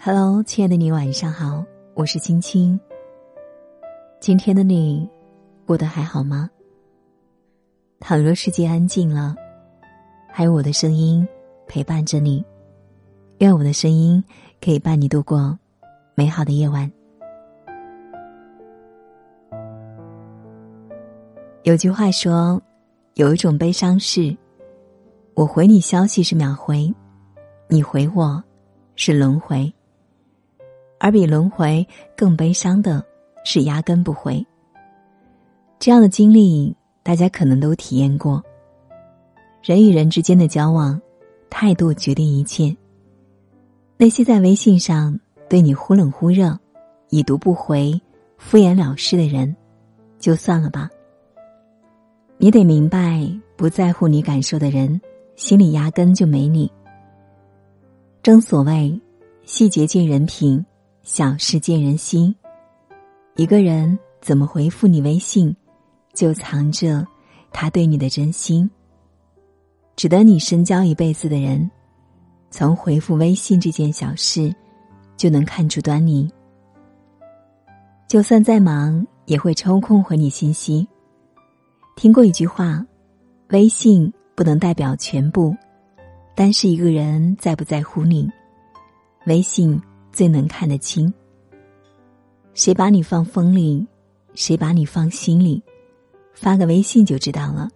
Hello，亲爱的你，晚上好，我是青青。今天的你过得还好吗？倘若世界安静了，还有我的声音陪伴着你，愿我的声音可以伴你度过美好的夜晚。有句话说，有一种悲伤是，我回你消息是秒回，你回我是轮回。而比轮回更悲伤的是压根不回。这样的经历，大家可能都体验过。人与人之间的交往，态度决定一切。那些在微信上对你忽冷忽热、已读不回、敷衍了事的人，就算了吧。你得明白，不在乎你感受的人，心里压根就没你。正所谓，细节见人品。小事见人心，一个人怎么回复你微信，就藏着他对你的真心。值得你深交一辈子的人，从回复微信这件小事，就能看出端倪。就算再忙，也会抽空回你信息。听过一句话，微信不能代表全部，但是一个人在不在乎你，微信。最能看得清，谁把你放风里，谁把你放心里，发个微信就知道了。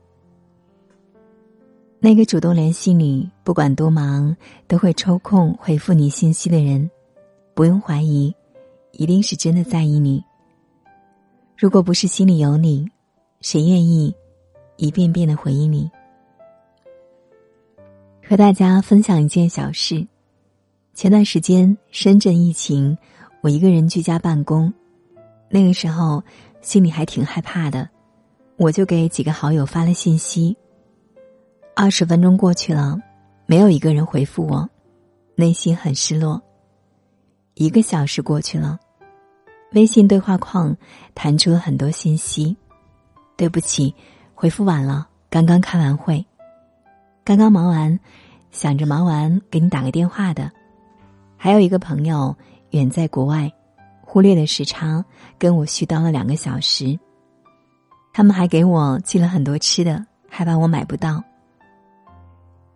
那个主动联系你，不管多忙都会抽空回复你信息的人，不用怀疑，一定是真的在意你。如果不是心里有你，谁愿意一遍遍的回应你？和大家分享一件小事。前段时间深圳疫情，我一个人居家办公，那个时候心里还挺害怕的，我就给几个好友发了信息。二十分钟过去了，没有一个人回复我，内心很失落。一个小时过去了，微信对话框弹出了很多信息，对不起，回复晚了，刚刚开完会，刚刚忙完，想着忙完给你打个电话的。还有一个朋友远在国外，忽略了时差，跟我絮叨了两个小时。他们还给我寄了很多吃的，害怕我买不到。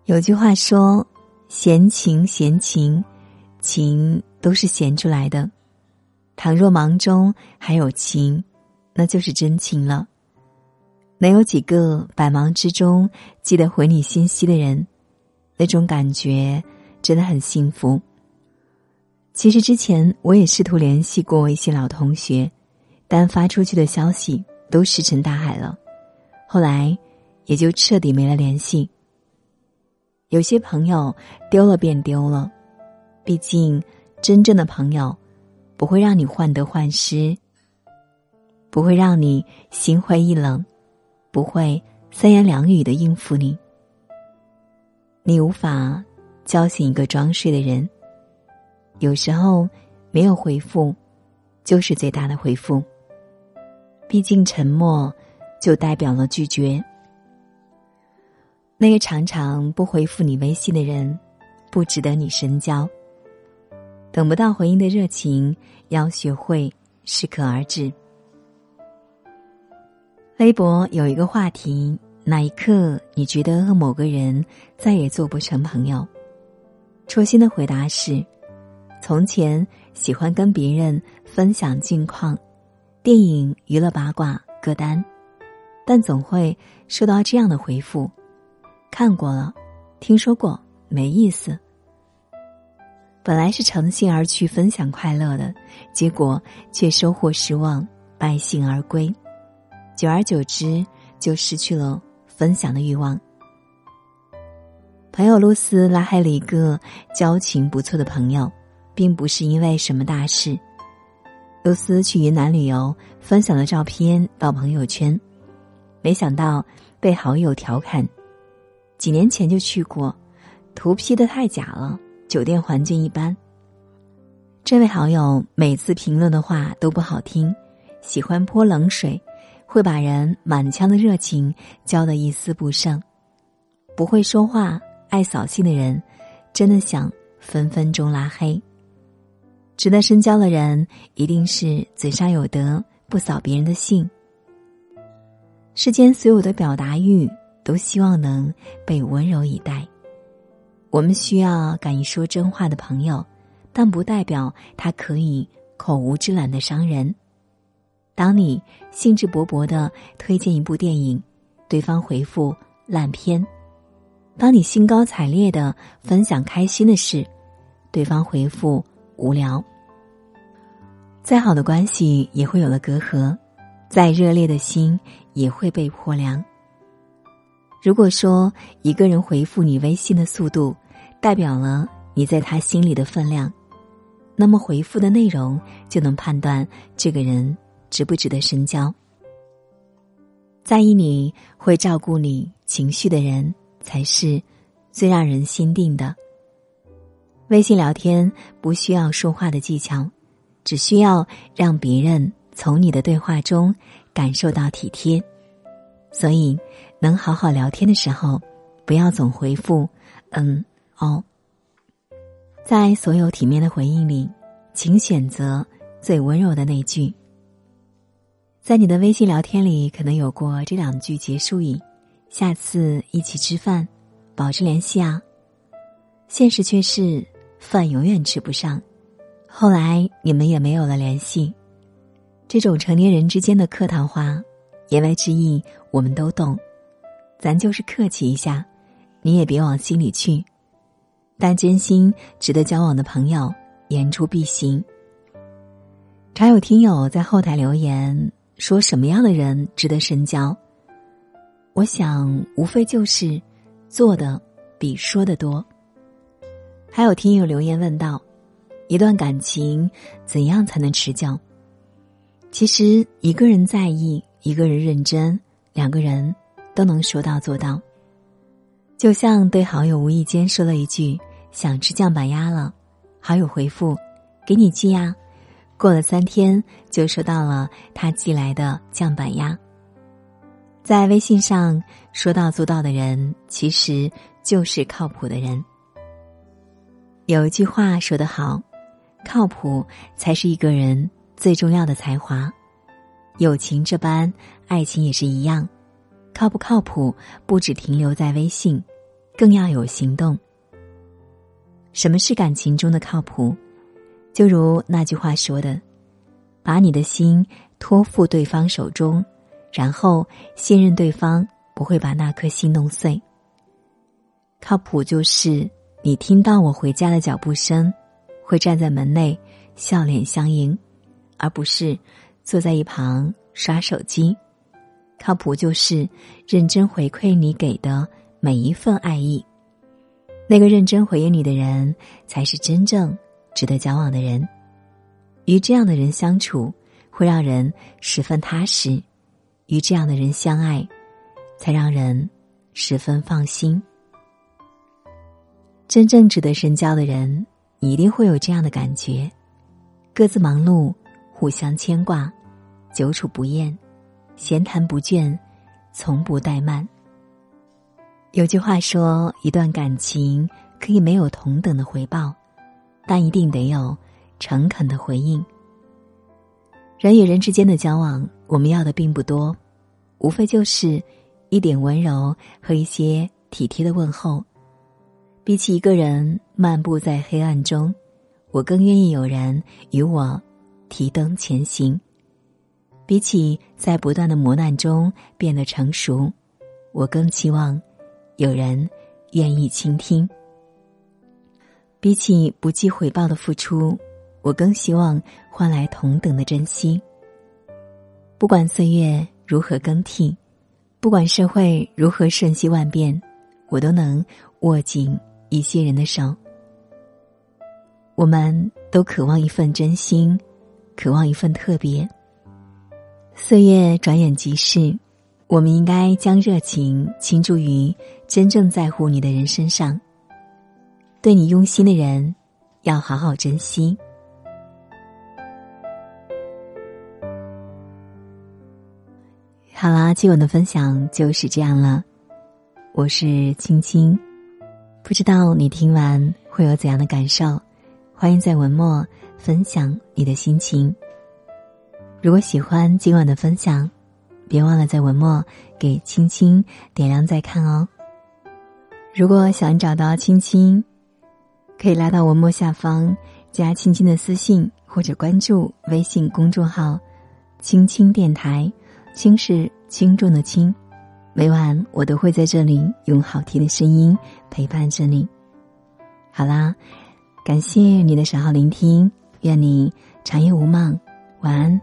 有句话说：“闲情闲情，情都是闲出来的。倘若忙中还有情，那就是真情了。能有几个百忙之中记得回你信息的人，那种感觉真的很幸福。”其实之前我也试图联系过一些老同学，但发出去的消息都石沉大海了，后来也就彻底没了联系。有些朋友丢了便丢了，毕竟真正的朋友不会让你患得患失，不会让你心灰意冷，不会三言两语的应付你。你无法叫醒一个装睡的人。有时候，没有回复，就是最大的回复。毕竟沉默，就代表了拒绝。那个常常不回复你微信的人，不值得你深交。等不到回应的热情，要学会适可而止。微博有一个话题：哪一刻你觉得和某个人再也做不成朋友？初心的回答是。从前喜欢跟别人分享近况、电影、娱乐八卦、歌单，但总会收到这样的回复：“看过了，听说过，没意思。”本来是诚心而去分享快乐的，结果却收获失望，败兴而归。久而久之，就失去了分享的欲望。朋友露丝拉黑了一个交情不错的朋友。并不是因为什么大事。露丝去云南旅游，分享了照片到朋友圈，没想到被好友调侃：“几年前就去过，图 P 的太假了，酒店环境一般。”这位好友每次评论的话都不好听，喜欢泼冷水，会把人满腔的热情浇得一丝不剩。不会说话、爱扫兴的人，真的想分分钟拉黑。值得深交的人，一定是嘴上有德，不扫别人的兴。世间所有的表达欲，都希望能被温柔以待。我们需要敢于说真话的朋友，但不代表他可以口无遮拦的伤人。当你兴致勃勃的推荐一部电影，对方回复烂片；当你兴高采烈的分享开心的事，对方回复无聊。再好的关系也会有了隔阂，再热烈的心也会被破凉。如果说一个人回复你微信的速度，代表了你在他心里的分量，那么回复的内容就能判断这个人。值不值得深交？在意你会照顾你情绪的人，才是最让人心定的。微信聊天不需要说话的技巧，只需要让别人从你的对话中感受到体贴。所以，能好好聊天的时候，不要总回复“嗯哦”。在所有体面的回应里，请选择最温柔的那句。在你的微信聊天里，可能有过这两句结束语：“下次一起吃饭，保持联系啊。”现实却是饭永远吃不上，后来你们也没有了联系。这种成年人之间的客套话，言外之意我们都懂，咱就是客气一下，你也别往心里去。但真心值得交往的朋友，言出必行。常有听友在后台留言。说什么样的人值得深交？我想，无非就是做的比说的多。还有听友留言问道：一段感情怎样才能持久？其实，一个人在意，一个人认真，两个人都能说到做到。就像对好友无意间说了一句“想吃酱板鸭了”，好友回复：“给你寄呀。”过了三天，就收到了他寄来的酱板鸭。在微信上说到做到的人，其实就是靠谱的人。有一句话说得好：“靠谱才是一个人最重要的才华。”友情这般，爱情也是一样。靠不靠谱，不只停留在微信，更要有行动。什么是感情中的靠谱？就如那句话说的：“把你的心托付对方手中，然后信任对方不会把那颗心弄碎。”靠谱就是你听到我回家的脚步声，会站在门内笑脸相迎，而不是坐在一旁刷手机。靠谱就是认真回馈你给的每一份爱意，那个认真回应你的人，才是真正。值得交往的人，与这样的人相处，会让人十分踏实；与这样的人相爱，才让人十分放心。真正值得深交的人，你一定会有这样的感觉：各自忙碌，互相牵挂，久处不厌，闲谈不倦，从不怠慢。有句话说，一段感情可以没有同等的回报。但一定得有诚恳的回应。人与人之间的交往，我们要的并不多，无非就是一点温柔和一些体贴的问候。比起一个人漫步在黑暗中，我更愿意有人与我提灯前行。比起在不断的磨难中变得成熟，我更期望有人愿意倾听。比起不计回报的付出，我更希望换来同等的珍惜。不管岁月如何更替，不管社会如何瞬息万变，我都能握紧一些人的手。我们都渴望一份真心，渴望一份特别。岁月转眼即逝，我们应该将热情倾注于真正在乎你的人身上。对你用心的人，要好好珍惜。好啦，今晚的分享就是这样了。我是青青，不知道你听完会有怎样的感受？欢迎在文末分享你的心情。如果喜欢今晚的分享，别忘了在文末给青青点亮再看哦。如果想找到青青，可以拉到文末下方加青青的私信，或者关注微信公众号“青青电台”，青是轻重的轻。每晚我都会在这里用好听的声音陪伴着你。好啦，感谢你的守候聆听，愿你长夜无梦，晚安。